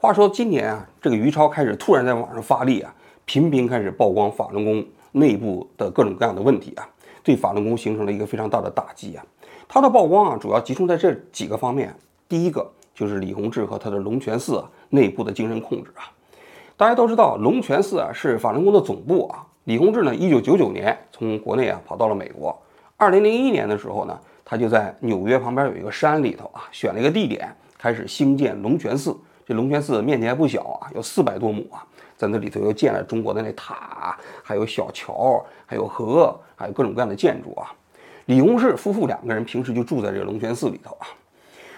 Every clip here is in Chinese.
话说今年啊，这个于超开始突然在网上发力啊，频频开始曝光法轮功内部的各种各样的问题啊，对法轮功形成了一个非常大的打击啊。他的曝光啊，主要集中在这几个方面。第一个就是李洪志和他的龙泉寺啊内部的精神控制啊。大家都知道，龙泉寺啊是法轮功的总部啊。李洪志呢，一九九九年从国内啊跑到了美国。二零零一年的时候呢，他就在纽约旁边有一个山里头啊，选了一个地点，开始兴建龙泉寺。这龙泉寺面积还不小啊，有四百多亩啊，在那里头又建了中国的那塔，还有小桥，还有河，还有各种各样的建筑啊。李洪志夫妇两个人平时就住在这个龙泉寺里头啊，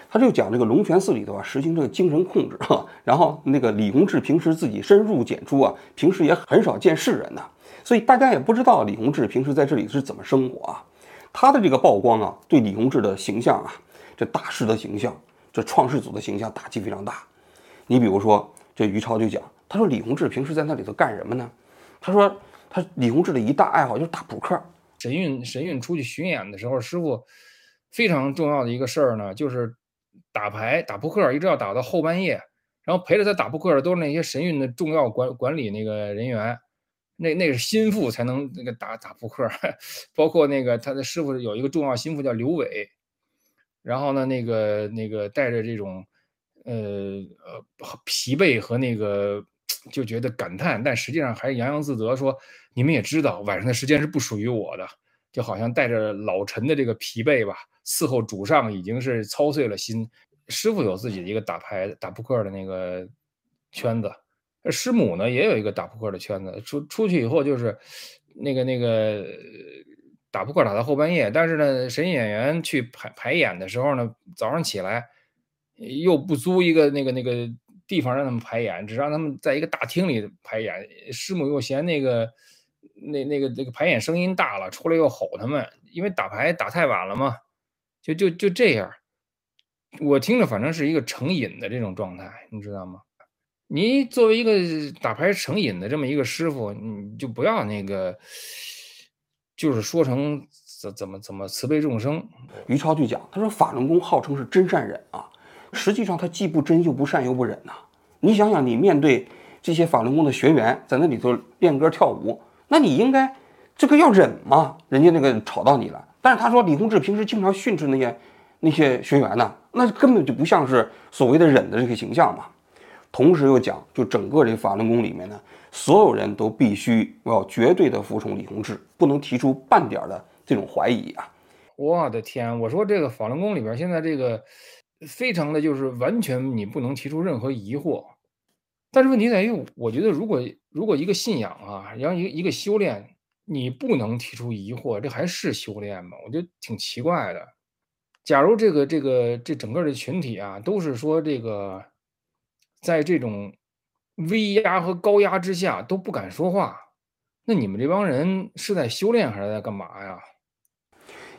他就讲这个龙泉寺里头啊，实行这个精神控制哈。然后那个李洪志平时自己深入简出啊，平时也很少见世人呐，所以大家也不知道李洪志平时在这里是怎么生活啊。他的这个曝光啊，对李洪志的形象啊，这大师的形象，这创世组的形象打击非常大。你比如说，这于超就讲，他说李洪志平时在那里头干什么呢？他说他李洪志的一大爱好就是打扑克。神韵神韵出去巡演的时候，师傅非常重要的一个事儿呢，就是打牌打扑克，一直要打到后半夜。然后陪着他打扑克的都是那些神韵的重要管管理那个人员，那那是心腹才能那个打打扑克。包括那个他的师傅有一个重要心腹叫刘伟，然后呢，那个那个带着这种。呃呃，疲惫和那个就觉得感叹，但实际上还是洋洋自得，说你们也知道，晚上的时间是不属于我的，就好像带着老臣的这个疲惫吧，伺候主上已经是操碎了心。师傅有自己的一个打牌、打扑克的那个圈子，师母呢也有一个打扑克的圈子。出出去以后就是那个那个打扑克打到后半夜，但是呢，神演员去排排演的时候呢，早上起来。又不租一个那个那个地方让他们排演，只让他们在一个大厅里排演。师母又嫌那个那那个那个排演声音大了，出来又吼他们，因为打牌打太晚了嘛。就就就这样，我听着反正是一个成瘾的这种状态，你知道吗？你作为一个打牌成瘾的这么一个师傅，你就不要那个，就是说成怎怎么怎么慈悲众生。于超就讲，他说法轮功号称是真善忍啊。实际上他既不真又不善又不忍呐。你想想，你面对这些法轮功的学员在那里头练歌跳舞，那你应该这个要忍吗？人家那个吵到你了。但是他说李洪志平时经常训斥那些那些学员呢，那根本就不像是所谓的忍的这个形象嘛。同时又讲，就整个这个法轮功里面呢，所有人都必须要绝对的服从李洪志，不能提出半点的这种怀疑啊！我的天，我说这个法轮功里边现在这个。非常的就是完全你不能提出任何疑惑，但是问题在于，我觉得如果如果一个信仰啊，然后一个一个修炼，你不能提出疑惑，这还是修炼吗？我觉得挺奇怪的。假如这个这个这整个的群体啊，都是说这个，在这种威压和高压之下都不敢说话，那你们这帮人是在修炼还是在干嘛呀？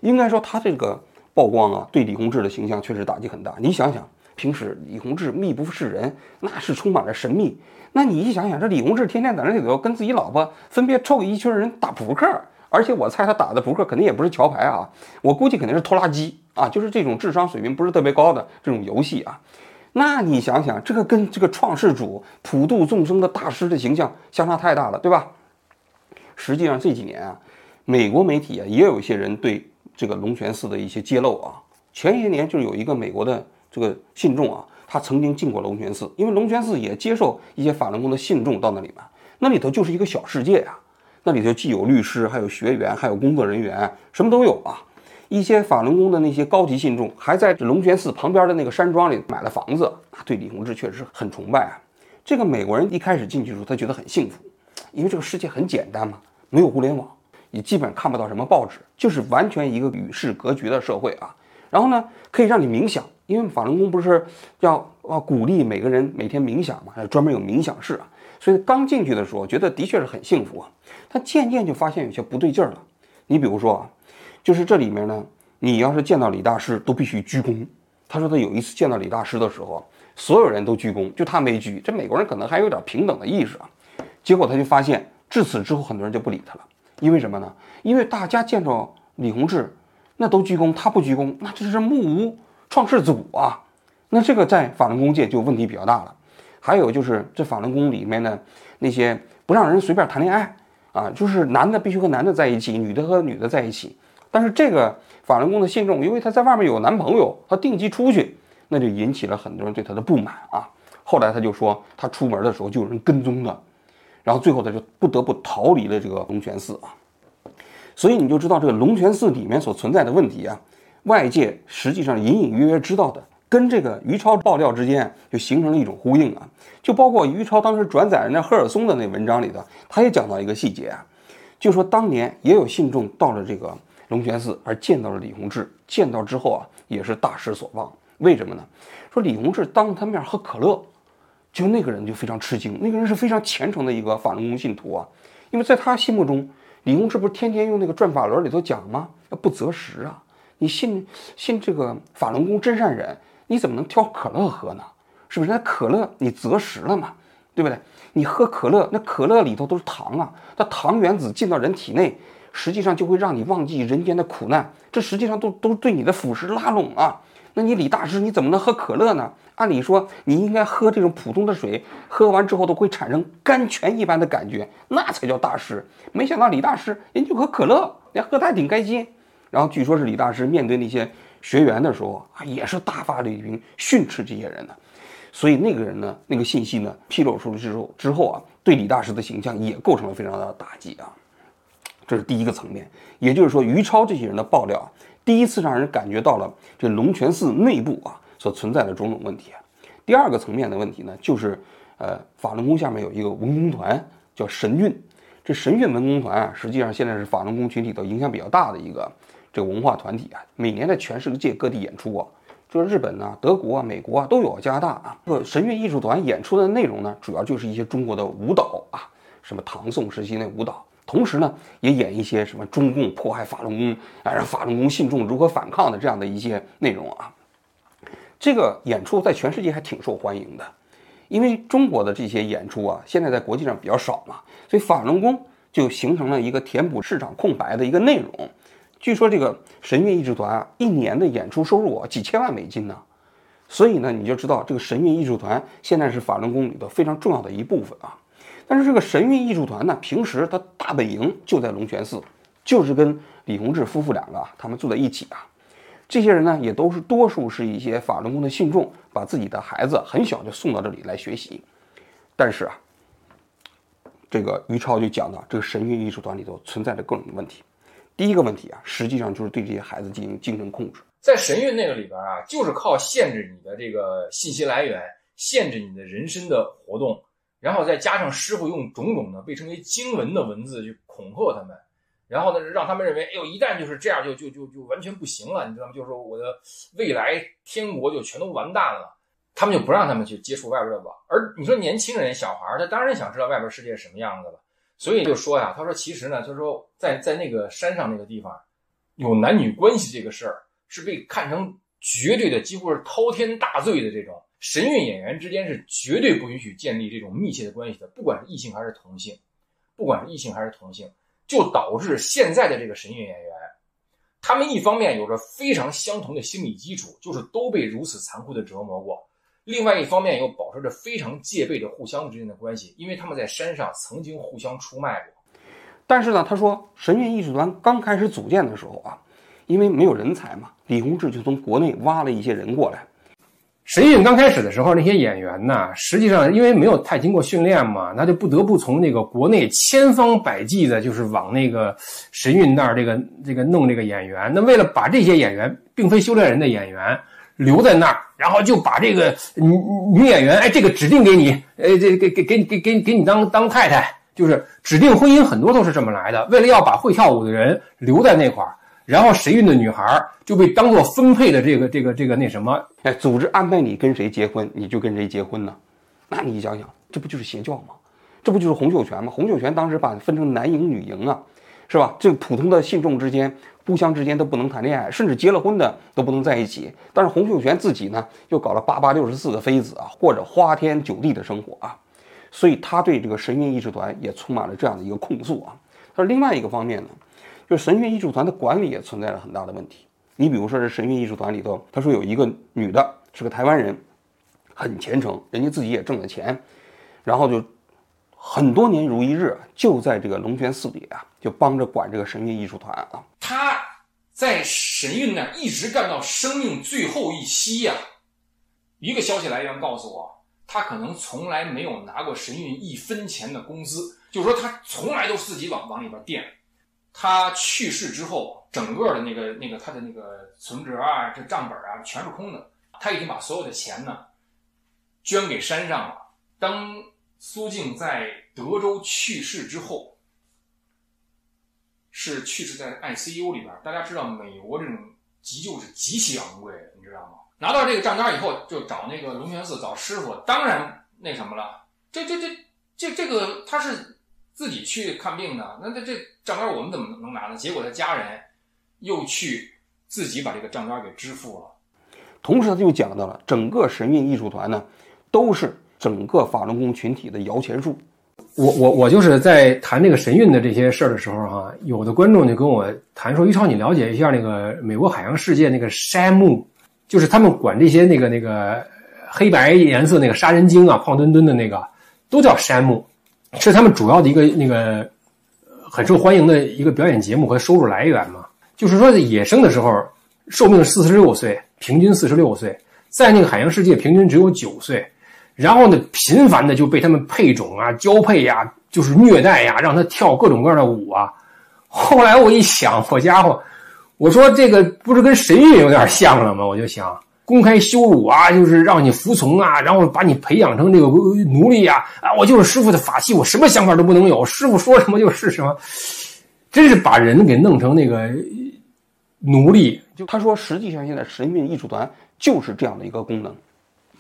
应该说他这个。曝光啊，对李洪志的形象确实打击很大。你想想，平时李洪志密不示人，那是充满了神秘。那你一想想，这李洪志天天在那里头跟自己老婆分别凑一群人打扑克，而且我猜他打的扑克肯定也不是桥牌啊，我估计肯定是拖拉机啊，就是这种智商水平不是特别高的这种游戏啊。那你想想，这个跟这个创世主普度众生的大师的形象相差太大了，对吧？实际上这几年啊，美国媒体啊也有一些人对。这个龙泉寺的一些揭露啊，前些年就有一个美国的这个信众啊，他曾经进过龙泉寺，因为龙泉寺也接受一些法轮功的信众到那里面，那里头就是一个小世界呀，那里头既有律师，还有学员，还有工作人员，什么都有啊。一些法轮功的那些高级信众还在龙泉寺旁边的那个山庄里买了房子，对李洪志确实很崇拜啊。这个美国人一开始进去的时候，他觉得很幸福，因为这个世界很简单嘛，没有互联网。你基本看不到什么报纸，就是完全一个与世隔绝的社会啊。然后呢，可以让你冥想，因为法轮功不是要啊鼓励每个人每天冥想嘛，还专门有冥想室啊。所以刚进去的时候，觉得的确是很幸福啊。但渐渐就发现有些不对劲儿了。你比如说啊，就是这里面呢，你要是见到李大师都必须鞠躬。他说他有一次见到李大师的时候，所有人都鞠躬，就他没鞠。这美国人可能还有点平等的意识啊。结果他就发现，至此之后很多人就不理他了。因为什么呢？因为大家见着李洪志，那都鞠躬，他不鞠躬，那这是目无创世祖啊！那这个在法轮功界就问题比较大了。还有就是这法轮功里面的那些不让人随便谈恋爱啊，就是男的必须和男的在一起，女的和女的在一起。但是这个法轮功的信众，因为他在外面有男朋友，他定期出去，那就引起了很多人对他的不满啊。后来他就说，他出门的时候就有人跟踪他，然后最后他就不得不逃离了这个龙泉寺啊。所以你就知道这个龙泉寺里面所存在的问题啊，外界实际上隐隐约约知道的，跟这个于超爆料之间就形成了一种呼应啊。就包括于超当时转载人家赫尔松的那文章里头，他也讲到一个细节啊，就说当年也有信众到了这个龙泉寺而见到了李洪志，见到之后啊也是大失所望。为什么呢？说李洪志当着他面喝可乐，就那个人就非常吃惊，那个人是非常虔诚的一个法轮功信徒啊，因为在他心目中。李洪志不是天天用那个转法轮里头讲吗？不择食啊！你信信这个法轮功真善忍，你怎么能挑可乐喝呢？是不是？那可乐你择食了嘛？对不对？你喝可乐，那可乐里头都是糖啊，那糖原子进到人体内，实际上就会让你忘记人间的苦难，这实际上都都对你的腐蚀拉拢啊！那你李大师你怎么能喝可乐呢？按理说你应该喝这种普通的水，喝完之后都会产生甘泉一般的感觉，那才叫大师。没想到李大师人就喝可乐，连喝的还挺开心。然后据说是李大师面对那些学员的时候啊，也是大发雷霆训斥这些人的。所以那个人呢，那个信息呢披露出来之后之后啊，对李大师的形象也构成了非常大的打击啊。这是第一个层面，也就是说于超这些人的爆料。第一次让人感觉到了这龙泉寺内部啊所存在的种种问题。第二个层面的问题呢，就是呃法轮功下面有一个文工团叫神韵，这神韵文工团啊，实际上现在是法轮功群体的影响比较大的一个这个文化团体啊，每年在全世界各地演出啊，就是日本啊、德国啊、美国啊都有，加拿大啊。这神韵艺术团演出的内容呢，主要就是一些中国的舞蹈啊，什么唐宋时期那舞蹈。同时呢，也演一些什么中共迫害法轮功啊，让法轮功信众如何反抗的这样的一些内容啊。这个演出在全世界还挺受欢迎的，因为中国的这些演出啊，现在在国际上比较少嘛，所以法轮功就形成了一个填补市场空白的一个内容。据说这个神韵艺术团啊，一年的演出收入啊几千万美金呢，所以呢，你就知道这个神韵艺术团现在是法轮功里头非常重要的一部分啊。但是这个神韵艺术团呢，平时他大本营就在龙泉寺，就是跟李洪志夫妇两个他们住在一起啊。这些人呢，也都是多数是一些法轮功的信众，把自己的孩子很小就送到这里来学习。但是啊，这个于超就讲到，这个神韵艺术团里头存在着各种问题。第一个问题啊，实际上就是对这些孩子进行精神控制。在神韵那个里边啊，就是靠限制你的这个信息来源，限制你的人身的活动。然后再加上师傅用种种的被称为经文的文字去恐吓他们，然后呢，让他们认为，哎呦，一旦就是这样，就就就就完全不行了，你知道吗？就是说我的未来天国就全都完蛋了，他们就不让他们去接触外边的网。而你说年轻人、小孩他当然想知道外边世界什么样子了，所以就说呀，他说其实呢，他说在在那个山上那个地方，有男女关系这个事儿是被看成绝对的，几乎是滔天大罪的这种。神韵演员之间是绝对不允许建立这种密切的关系的，不管是异性还是同性，不管是异性还是同性，就导致现在的这个神韵演员，他们一方面有着非常相同的心理基础，就是都被如此残酷的折磨过；另外一方面又保持着非常戒备的互相之间的关系，因为他们在山上曾经互相出卖过。但是呢，他说神韵艺术团刚开始组建的时候啊，因为没有人才嘛，李洪志就从国内挖了一些人过来。神韵刚开始的时候，那些演员呢，实际上因为没有太经过训练嘛，那就不得不从那个国内千方百计的，就是往那个神韵那儿这个这个弄这个演员。那为了把这些演员，并非修炼人的演员留在那儿，然后就把这个女女演员，哎，这个指定给你，呃，这给给给给给给你当当太太，就是指定婚姻，很多都是这么来的。为了要把会跳舞的人留在那块儿。然后神韵的女孩就被当做分配的这个这个这个那什么，哎，组织安排你跟谁结婚，你就跟谁结婚呢？那你想想，这不就是邪教吗？这不就是洪秀全吗？洪秀全当时把分成男营女营啊，是吧？这个普通的信众之间互相之间都不能谈恋爱，甚至结了婚的都不能在一起。但是洪秀全自己呢，又搞了八八六十四个妃子啊，过着花天酒地的生活啊，所以他对这个神韵艺术团也充满了这样的一个控诉啊。他说另外一个方面呢。就神韵艺术团的管理也存在着很大的问题。你比如说，这神韵艺术团里头，他说有一个女的，是个台湾人，很虔诚，人家自己也挣了钱，然后就很多年如一日，就在这个龙泉寺里啊，就帮着管这个神韵艺术团啊。他在神韵那一直干到生命最后一息呀、一个消息来源告诉我，他可能从来没有拿过神韵一分钱的工资，就是说他从来都自己往往里边垫。他去世之后，整个的那个那个他的那个存折啊、这账本啊全是空的。他已经把所有的钱呢捐给山上了。当苏静在德州去世之后，是去世在 ICU 里边。大家知道，美国这种急救是极其昂贵的，你知道吗？拿到这个账单以后，就找那个龙泉寺找师傅，当然那什么了。这这这这这个他是自己去看病呢，那这这账单我们怎么能拿呢？结果他家人又去自己把这个账单给支付了。同时，他就讲到了整个神韵艺术团呢，都是整个法轮功群体的摇钱树。我我我就是在谈这个神韵的这些事儿的时候哈、有的观众就跟我谈说：“于超，你了解一下那个美国海洋世界那个山木，就是他们管这些那个那个黑白颜色那个杀人鲸啊，胖墩墩的那个，都叫山木，是他们主要的一个那个很受欢迎的一个表演节目和收入来源嘛。就是说，野生的时候寿命四十六岁，平均四十六岁，在那个海洋世界平均只有九岁。”然后呢，频繁的就被他们配种啊、交配呀、就是虐待呀，让他跳各种各样的舞啊。后来我一想，好家伙，我说这个不是跟神韵有点像了吗？我就想公开羞辱啊，就是让你服从啊，然后把你培养成这个奴隶呀啊！我就是师傅的法器，我什么想法都不能有，师傅说什么就是什么，真是把人给弄成那个奴隶。就他说，实际上现在神韵艺术团就是这样的一个功能。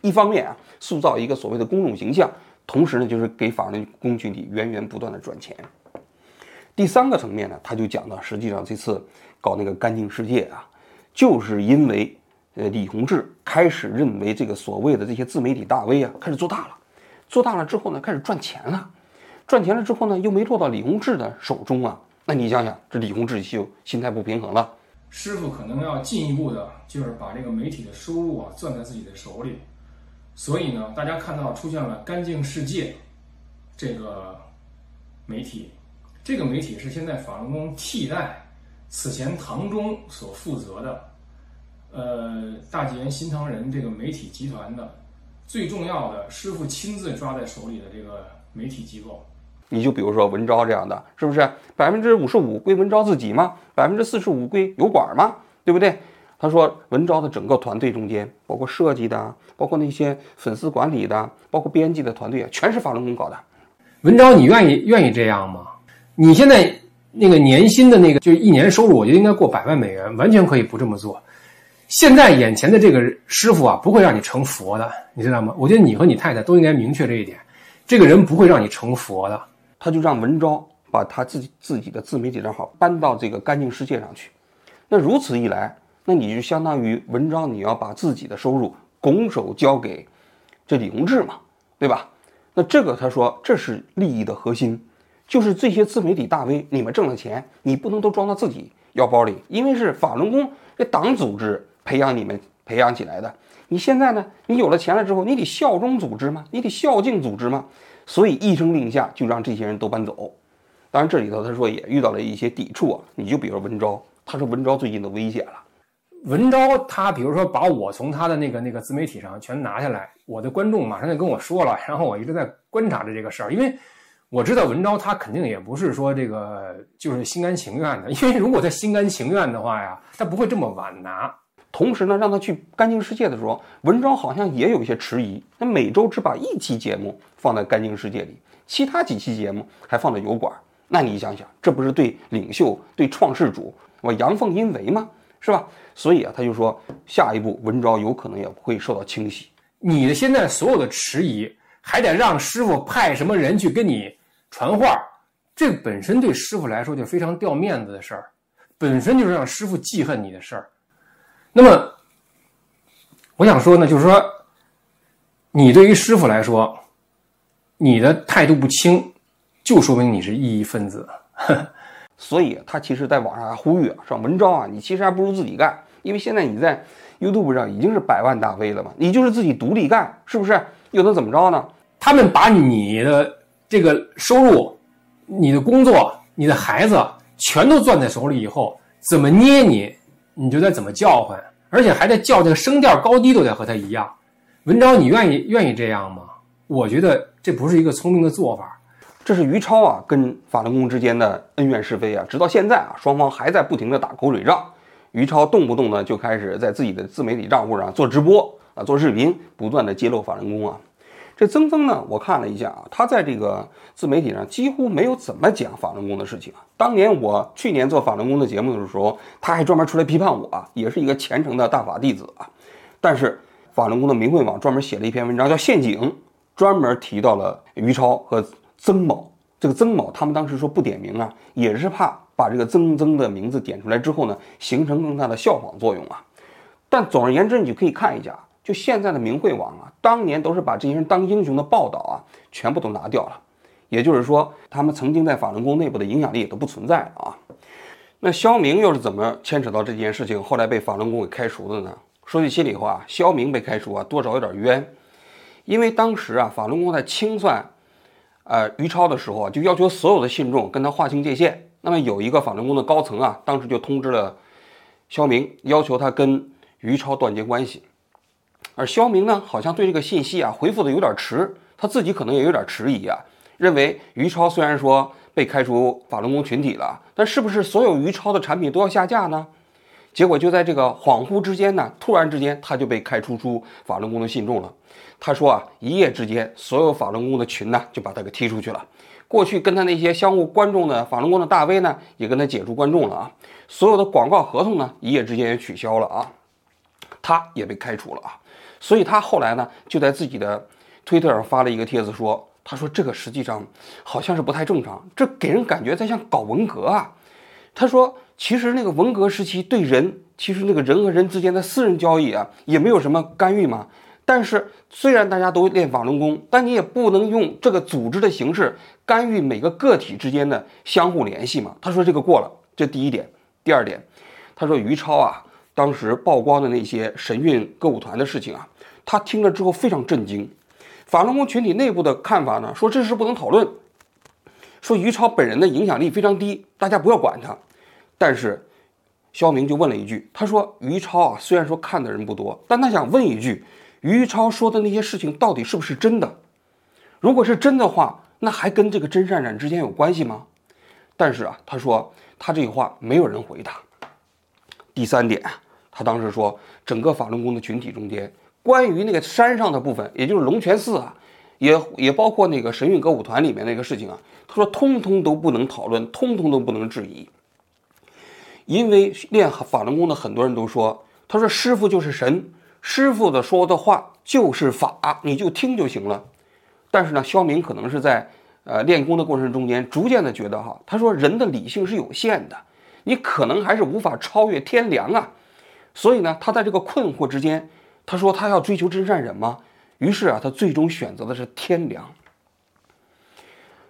一方面啊，塑造一个所谓的公众形象，同时呢，就是给法律工具体源源不断的赚钱。第三个层面呢，他就讲到，实际上这次搞那个干净世界啊，就是因为呃李洪志开始认为这个所谓的这些自媒体大 V 啊，开始做大了，做大了之后呢，开始赚钱了，赚钱了之后呢，又没落到李洪志的手中啊。那你想想，这李洪志就心态不平衡了。师傅可能要进一步的，就是把这个媒体的收入啊攥在自己的手里。所以呢，大家看到出现了“干净世界”这个媒体，这个媒体是现在法轮功替代此前唐中所负责的，呃，大纪元新唐人这个媒体集团的最重要的师傅亲自抓在手里的这个媒体机构。你就比如说文昭这样的，是不是百分之五十五归文昭自己吗？百分之四十五归油管吗？对不对？他说文昭的整个团队中间，包括设计的，包括那些粉丝管理的，包括编辑的团队啊，全是法轮功搞的。文昭，你愿意愿意这样吗？你现在那个年薪的那个，就是一年收入，我觉得应该过百万美元，完全可以不这么做。现在眼前的这个师傅啊，不会让你成佛的，你知道吗？我觉得你和你太太都应该明确这一点，这个人不会让你成佛的。他就让文昭把他自己自己的自媒体账号搬到这个干净世界上去。那如此一来，那你就相当于文昭，你要把自己的收入拱手交给这李洪志嘛，对吧？那这个他说这是利益的核心，就是这些自媒体大 V，你们挣了钱，你不能都装到自己腰包里，因为是法轮功这党组织培养你们培养起来的。你现在呢，你有了钱了之后，你得效忠组织吗？你得孝敬组织吗？所以一声令下，就让这些人都搬走。当然，这里头他说也遇到了一些抵触啊。你就比如文昭，他说文昭最近都危险了。文昭他比如说把我从他的那个那个自媒体上全拿下来，我的观众马上就跟我说了，然后我一直在观察着这个事儿，因为我知道文昭他肯定也不是说这个就是心甘情愿的，因为如果他心甘情愿的话呀，他不会这么晚拿。同时呢，让他去干净世界的时候，文昭好像也有一些迟疑。那每周只把一期节目放在干净世界里，其他几期节目还放在油管。那你想想，这不是对领袖、对创世主我阳奉阴违吗？是吧？所以啊，他就说，下一步文昭有可能也会受到清洗。你的现在所有的迟疑，还得让师傅派什么人去跟你传话，这本身对师傅来说就非常掉面子的事儿，本身就是让师傅记恨你的事儿。那么，我想说呢，就是说，你对于师傅来说，你的态度不清，就说明你是异议分子。所以他其实在网上还呼吁啊，说文昭啊，你其实还不如自己干，因为现在你在 YouTube 上已经是百万大 V 了嘛，你就是自己独立干，是不是？又能怎么着呢？他们把你的这个收入、你的工作、你的孩子全都攥在手里以后，怎么捏你，你就得怎么叫唤，而且还得叫这个声调高低都得和他一样。文昭，你愿意愿意这样吗？我觉得这不是一个聪明的做法。这是于超啊跟法轮功之间的恩怨是非啊，直到现在啊，双方还在不停的打口水仗。于超动不动呢就开始在自己的自媒体账户上做直播啊，做视频，不断的揭露法轮功啊。这曾曾呢，我看了一下啊，他在这个自媒体上几乎没有怎么讲法轮功的事情啊。当年我去年做法轮功的节目的时候，他还专门出来批判我啊，也是一个虔诚的大法弟子啊。但是法轮功的明慧网专门写了一篇文章叫《陷阱》，专门提到了于超和曾某。这个曾某他们当时说不点名啊，也是怕把这个曾曾的名字点出来之后呢，形成更大的效仿作用啊。但总而言之，你就可以看一下。就现在的明慧网啊，当年都是把这些人当英雄的报道啊，全部都拿掉了。也就是说，他们曾经在法轮功内部的影响力也都不存在了啊。那肖明又是怎么牵扯到这件事情，后来被法轮功给开除的呢？说句心里话，肖明被开除啊，多少有点冤。因为当时啊，法轮功在清算呃于超的时候啊，就要求所有的信众跟他划清界限。那么有一个法轮功的高层啊，当时就通知了肖明，要求他跟于超断绝关系。而肖明呢，好像对这个信息啊回复的有点迟，他自己可能也有点迟疑啊，认为于超虽然说被开除法轮功群体了，但是不是所有于超的产品都要下架呢？结果就在这个恍惚之间呢，突然之间他就被开除出法轮功的信众了。他说啊，一夜之间，所有法轮功的群呢就把他给踢出去了。过去跟他那些相互关注的法轮功的大 V 呢，也跟他解除关注了啊。所有的广告合同呢，一夜之间也取消了啊。他也被开除了啊。所以他后来呢，就在自己的推特上发了一个帖子，说：“他说这个实际上好像是不太正常，这给人感觉在像搞文革啊。”他说：“其实那个文革时期对人，其实那个人和人之间的私人交易啊，也没有什么干预嘛。但是虽然大家都练法轮功，但你也不能用这个组织的形式干预每个个体之间的相互联系嘛。”他说这个过了，这第一点。第二点，他说于超啊，当时曝光的那些神韵歌舞团的事情啊。他听了之后非常震惊，法轮功群体内部的看法呢，说这事不能讨论，说于超本人的影响力非常低，大家不要管他。但是肖明就问了一句，他说于超啊，虽然说看的人不多，但他想问一句，于超说的那些事情到底是不是真的？如果是真的话，那还跟这个真善染之间有关系吗？但是啊，他说他这个话没有人回答。第三点，他当时说整个法轮功的群体中间。关于那个山上的部分，也就是龙泉寺啊，也也包括那个神韵歌舞团里面那个事情啊，他说通通都不能讨论，通通都不能质疑，因为练法轮功的很多人都说，他说师傅就是神，师傅的说的话就是法，你就听就行了。但是呢，肖明可能是在呃练功的过程中间，逐渐的觉得哈，他说人的理性是有限的，你可能还是无法超越天良啊，所以呢，他在这个困惑之间。他说他要追求真善忍吗？于是啊，他最终选择的是天良。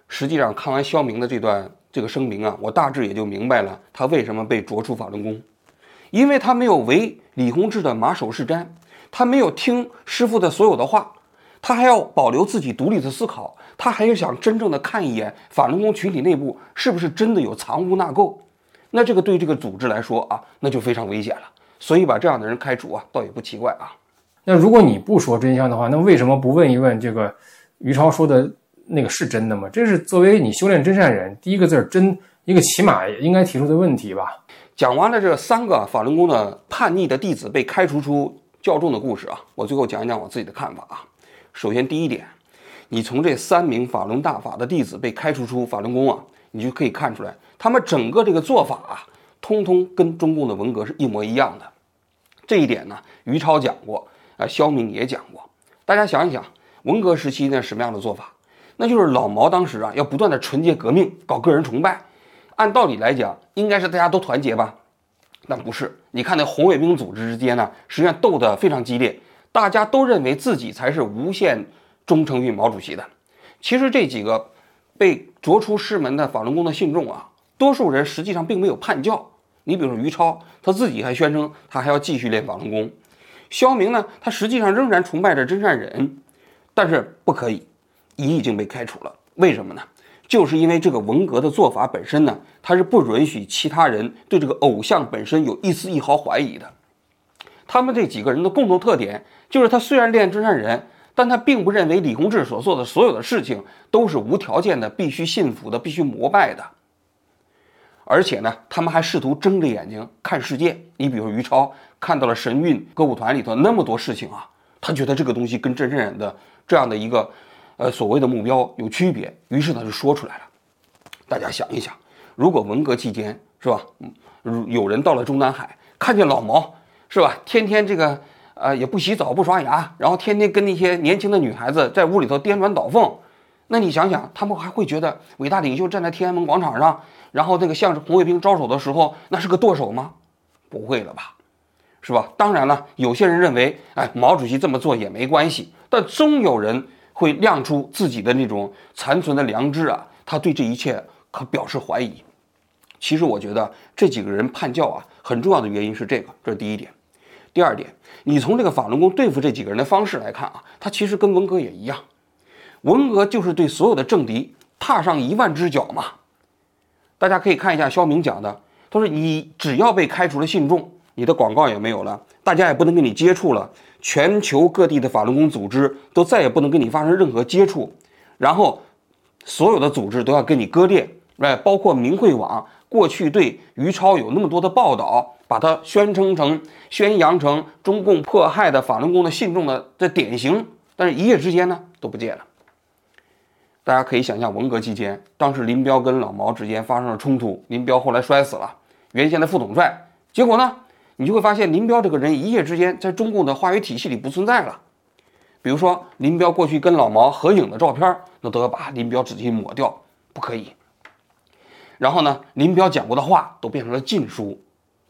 实际上，看完肖明的这段这个声明啊，我大致也就明白了他为什么被逐出法轮功，因为他没有为李洪志的马首是瞻，他没有听师傅的所有的话，他还要保留自己独立的思考，他还要想真正的看一眼法轮功群体内部是不是真的有藏污纳垢，那这个对这个组织来说啊，那就非常危险了。所以把这样的人开除啊，倒也不奇怪啊。那如果你不说真相的话，那为什么不问一问这个于超说的那个是真的吗？这是作为你修炼真善人第一个字儿真，一个起码应该提出的问题吧？讲完了这三个法轮功的叛逆的弟子被开除出教众的故事啊，我最后讲一讲我自己的看法啊。首先第一点，你从这三名法轮大法的弟子被开除出法轮功啊，你就可以看出来，他们整个这个做法啊，通通跟中共的文革是一模一样的。这一点呢，于超讲过。肖明也讲过，大家想一想，文革时期那什么样的做法？那就是老毛当时啊，要不断的纯洁革命，搞个人崇拜。按道理来讲，应该是大家都团结吧？但不是。你看那红卫兵组织之间呢，实际上斗得非常激烈，大家都认为自己才是无限忠诚于毛主席的。其实这几个被逐出师门的法轮功的信众啊，多数人实际上并没有叛教。你比如说于超，他自己还宣称他还要继续练法轮功。肖明呢，他实际上仍然崇拜着真善忍，但是不可以，乙已经被开除了。为什么呢？就是因为这个文革的做法本身呢，他是不允许其他人对这个偶像本身有一丝一毫怀疑的。他们这几个人的共同特点就是，他虽然练真善忍，但他并不认为李洪志所做的所有的事情都是无条件的、必须信服的、必须膜拜的。而且呢，他们还试图睁着眼睛看世界。你比如于超看到了神韵歌舞团里头那么多事情啊，他觉得这个东西跟真善忍的这样的一个，呃，所谓的目标有区别，于是他就说出来了。大家想一想，如果文革期间是吧，嗯，有人到了中南海，看见老毛是吧，天天这个呃也不洗澡不刷牙，然后天天跟那些年轻的女孩子在屋里头颠鸾倒凤，那你想想，他们还会觉得伟大领袖站在天安门广场上？然后那个向着红卫兵招手的时候，那是个剁手吗？不会了吧，是吧？当然了，有些人认为，哎，毛主席这么做也没关系，但终有人会亮出自己的那种残存的良知啊，他对这一切可表示怀疑。其实我觉得这几个人叛教啊，很重要的原因是这个，这是第一点。第二点，你从这个法轮功对付这几个人的方式来看啊，他其实跟文革也一样，文革就是对所有的政敌踏上一万只脚嘛。大家可以看一下肖明讲的，他说你只要被开除了信众，你的广告也没有了，大家也不能跟你接触了，全球各地的法轮功组织都再也不能跟你发生任何接触，然后所有的组织都要跟你割裂，哎，包括明慧网过去对于超有那么多的报道，把它宣称成、宣扬成中共迫害的法轮功的信众的这典型，但是一夜之间呢都不见了。大家可以想象，文革期间，当时林彪跟老毛之间发生了冲突，林彪后来摔死了，原先的副统帅，结果呢，你就会发现林彪这个人一夜之间在中共的话语体系里不存在了。比如说，林彪过去跟老毛合影的照片，那都要把林彪仔细抹掉，不可以。然后呢，林彪讲过的话都变成了禁书，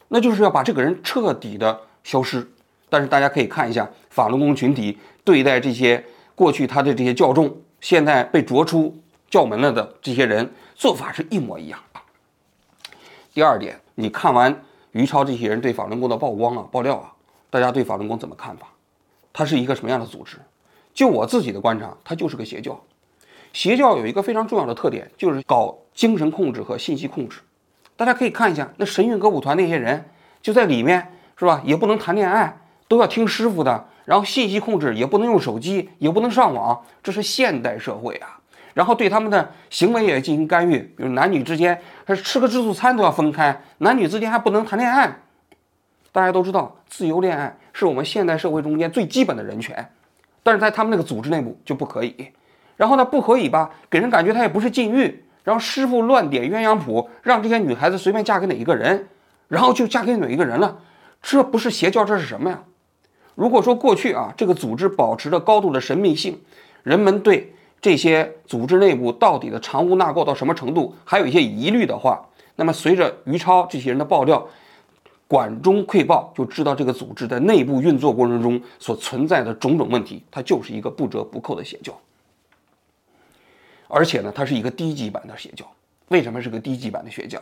那就是要把这个人彻底的消失。但是大家可以看一下法轮功群体对待这些过去他的这些教众。现在被逐出教门了的这些人做法是一模一样。第二点，你看完于超这些人对法轮功的曝光啊、爆料啊，大家对法轮功怎么看法？它是一个什么样的组织？就我自己的观察，它就是个邪教。邪教有一个非常重要的特点，就是搞精神控制和信息控制。大家可以看一下，那神韵歌舞团那些人就在里面，是吧？也不能谈恋爱，都要听师傅的。然后信息控制也不能用手机，也不能上网，这是现代社会啊。然后对他们的行为也进行干预，比如男女之间，还吃个自助餐都要分开，男女之间还不能谈恋爱。大家都知道，自由恋爱是我们现代社会中间最基本的人权，但是在他们那个组织内部就不可以。然后呢，不可以吧？给人感觉他也不是禁欲。然后师傅乱点鸳鸯谱，让这些女孩子随便嫁给哪一个人，然后就嫁给哪一个人了。这不是邪教，这是什么呀？如果说过去啊，这个组织保持着高度的神秘性，人们对这些组织内部到底的藏污纳垢到什么程度还有一些疑虑的话，那么随着于超这些人的爆料，管中窥豹，就知道这个组织在内部运作过程中所存在的种种问题，它就是一个不折不扣的邪教。而且呢，它是一个低级版的邪教。为什么是个低级版的邪教？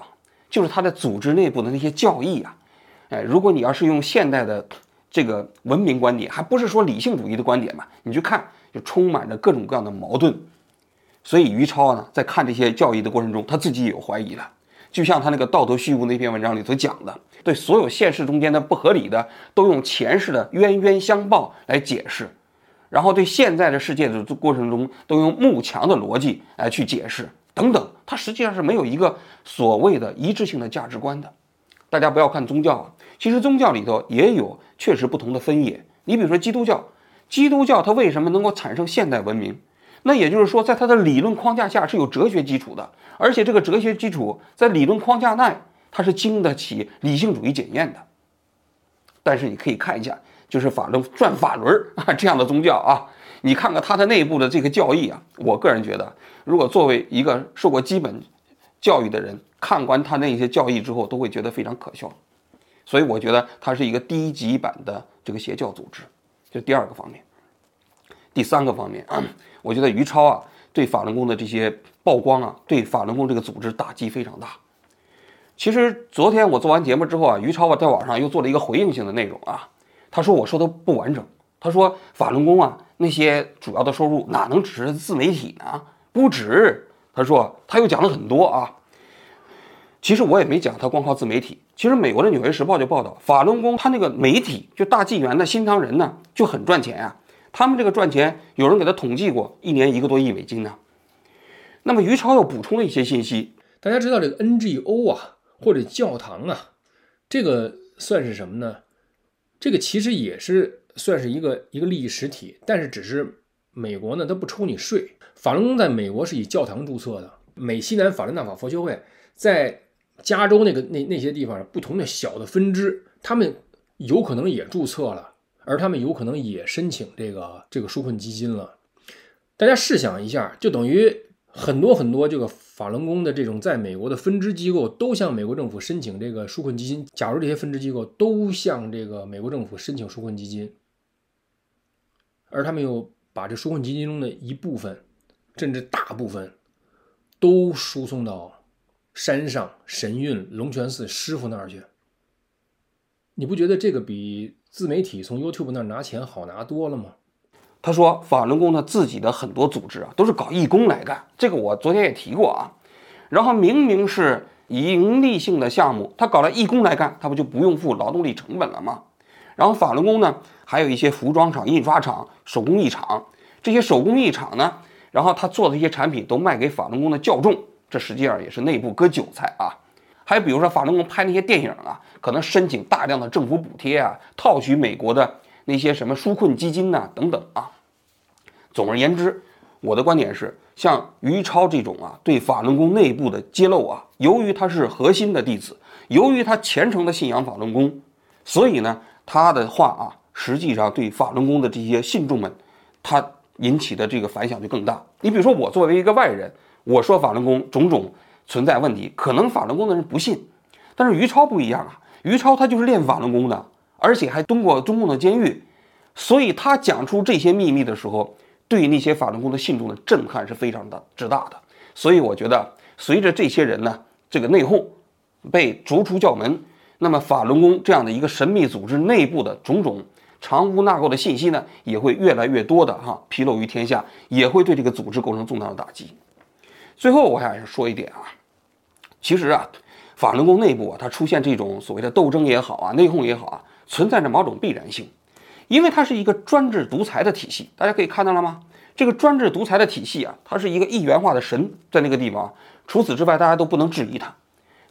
就是它的组织内部的那些教义啊，哎，如果你要是用现代的。这个文明观点还不是说理性主义的观点嘛？你去看，就充满着各种各样的矛盾。所以于超呢，在看这些教义的过程中，他自己也有怀疑了。就像他那个《道德虚无》那篇文章里头讲的，对所有现实中间的不合理的，都用前世的冤冤相报来解释；然后对现在的世界的过程中，都用慕强的逻辑来去解释，等等。他实际上是没有一个所谓的一致性的价值观的。大家不要看宗教啊，其实宗教里头也有确实不同的分野。你比如说基督教，基督教它为什么能够产生现代文明？那也就是说，在它的理论框架下是有哲学基础的，而且这个哲学基础在理论框架内，它是经得起理性主义检验的。但是你可以看一下，就是法轮转法轮啊 这样的宗教啊，你看看它的内部的这个教义啊，我个人觉得，如果作为一个受过基本教育的人，看完他那些教义之后，都会觉得非常可笑，所以我觉得它是一个低级版的这个邪教组织，这是第二个方面。第三个方面，我觉得于超啊对法轮功的这些曝光啊，对法轮功这个组织打击非常大。其实昨天我做完节目之后啊，于超啊在网上又做了一个回应性的内容啊，他说我说的不完整。他说法轮功啊，那些主要的收入哪能只是自媒体呢？不止。他说他又讲了很多啊。其实我也没讲他光靠自媒体。其实美国的《纽约时报》就报道，法轮功他那个媒体就大纪元的新唐人呢就很赚钱啊。他们这个赚钱，有人给他统计过，一年一个多亿美金呢。那么于超又补充了一些信息。大家知道这个 NGO 啊，或者教堂啊，这个算是什么呢？这个其实也是算是一个一个利益实体，但是只是美国呢，它不抽你税。法轮功在美国是以教堂注册的，美西南法轮大法佛学会在加州那个那那些地方不同的小的分支，他们有可能也注册了，而他们有可能也申请这个这个纾困基金了。大家试想一下，就等于很多很多这个法轮功的这种在美国的分支机构都向美国政府申请这个纾困基金。假如这些分支机构都向这个美国政府申请纾困基金，而他们又把这纾困基金中的一部分，甚至大部分，都输送到。山上神韵龙泉寺师傅那儿去，你不觉得这个比自媒体从 YouTube 那儿拿钱好拿多了吗？他说法轮功他自己的很多组织啊，都是搞义工来干，这个我昨天也提过啊。然后明明是盈利性的项目，他搞了义工来干，他不就不用付劳动力成本了吗？然后法轮功呢，还有一些服装厂、印刷厂、手工艺厂，这些手工艺厂呢，然后他做的一些产品都卖给法轮功的教众。这实际上也是内部割韭菜啊！还比如说法轮功拍那些电影啊，可能申请大量的政府补贴啊，套取美国的那些什么纾困基金呐等等啊。总而言之，我的观点是，像于超这种啊，对法轮功内部的揭露啊，由于他是核心的弟子，由于他虔诚的信仰法轮功，所以呢，他的话啊，实际上对法轮功的这些信众们，他引起的这个反响就更大。你比如说，我作为一个外人。我说法轮功种种存在问题，可能法轮功的人不信，但是于超不一样啊，于超他就是练法轮功的，而且还蹲过中共的监狱，所以他讲出这些秘密的时候，对那些法轮功的信众的震撼是非常的之大的。所以我觉得，随着这些人呢，这个内讧被逐出教门，那么法轮功这样的一个神秘组织内部的种种藏污纳垢的信息呢，也会越来越多的哈披露于天下，也会对这个组织构成重大的打击。最后，我还想说一点啊，其实啊，法轮功内部啊，它出现这种所谓的斗争也好啊，内讧也好啊，存在着某种必然性，因为它是一个专制独裁的体系。大家可以看到了吗？这个专制独裁的体系啊，它是一个一元化的神在那个地方，除此之外，大家都不能质疑它。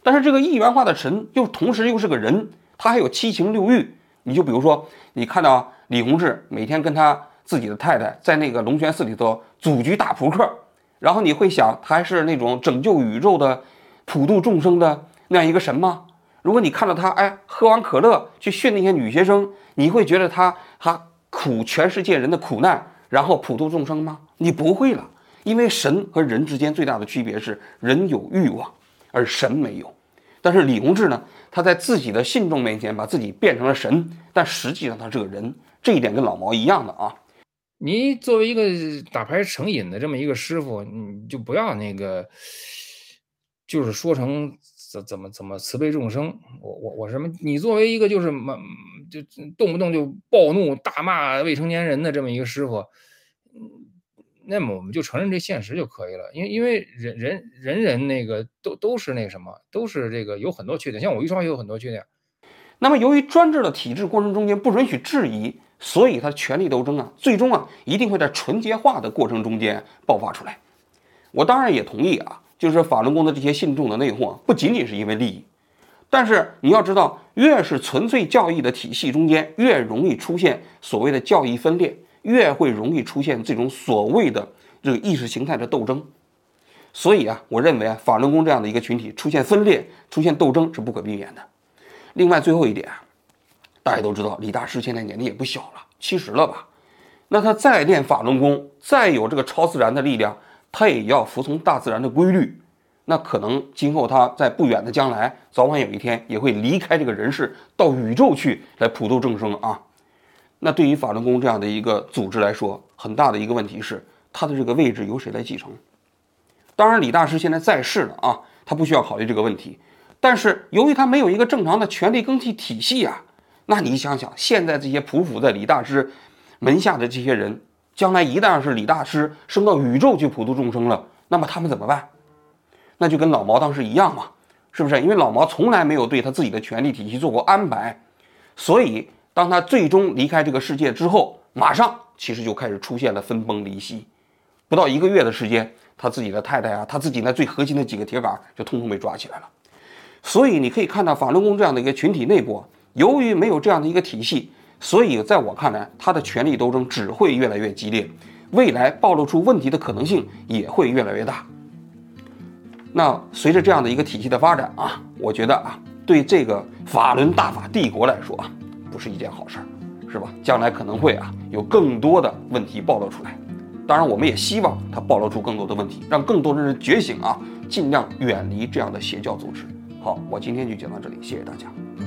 但是这个一元化的神又同时又是个人，他还有七情六欲。你就比如说，你看到李洪志每天跟他自己的太太在那个龙泉寺里头组局打扑克。然后你会想，他还是那种拯救宇宙的、普度众生的那样一个神吗？如果你看到他，哎，喝完可乐去训那些女学生，你会觉得他他苦全世界人的苦难，然后普度众生吗？你不会了，因为神和人之间最大的区别是人有欲望，而神没有。但是李洪志呢，他在自己的信众面前把自己变成了神，但实际上他是个人，这一点跟老毛一样的啊。你作为一个打牌成瘾的这么一个师傅，你就不要那个，就是说成怎怎么怎么慈悲众生。我我我什么？你作为一个就是嘛，就动不动就暴怒大骂未成年人的这么一个师傅，那么我们就承认这现实就可以了。因为因为人人人人那个都都是那什么，都是这个有很多缺点。像我一双也有很多缺点。那么由于专制的体制过程中间不允许质疑。所以，他的权力斗争啊，最终啊，一定会在纯洁化的过程中间爆发出来。我当然也同意啊，就是法轮功的这些信众的内讧啊，不仅仅是因为利益。但是你要知道，越是纯粹教义的体系中间，越容易出现所谓的教义分裂，越会容易出现这种所谓的这个意识形态的斗争。所以啊，我认为啊，法轮功这样的一个群体出现分裂、出现斗争是不可避免的。另外，最后一点啊。大家都知道，李大师现在年纪也不小了，七十了吧？那他再练法轮功，再有这个超自然的力量，他也要服从大自然的规律。那可能今后他在不远的将来，早晚有一天也会离开这个人世，到宇宙去来普度众生啊。那对于法轮功这样的一个组织来说，很大的一个问题是，他的这个位置由谁来继承？当然，李大师现在在世了啊，他不需要考虑这个问题。但是由于他没有一个正常的权力更替体系啊。那你想想，现在这些匍匐在李大师门下的这些人，将来一旦是李大师升到宇宙去普度众生了，那么他们怎么办？那就跟老毛当时一样嘛，是不是？因为老毛从来没有对他自己的权力体系做过安排，所以当他最终离开这个世界之后，马上其实就开始出现了分崩离析。不到一个月的时间，他自己的太太啊，他自己那最核心的几个铁杆就通通被抓起来了。所以你可以看到法轮功这样的一个群体内部，由于没有这样的一个体系，所以在我看来，他的权力斗争只会越来越激烈，未来暴露出问题的可能性也会越来越大。那随着这样的一个体系的发展啊，我觉得啊，对这个法轮大法帝国来说啊，不是一件好事儿，是吧？将来可能会啊有更多的问题暴露出来。当然，我们也希望它暴露出更多的问题，让更多的人觉醒啊，尽量远离这样的邪教组织。好，我今天就讲到这里，谢谢大家。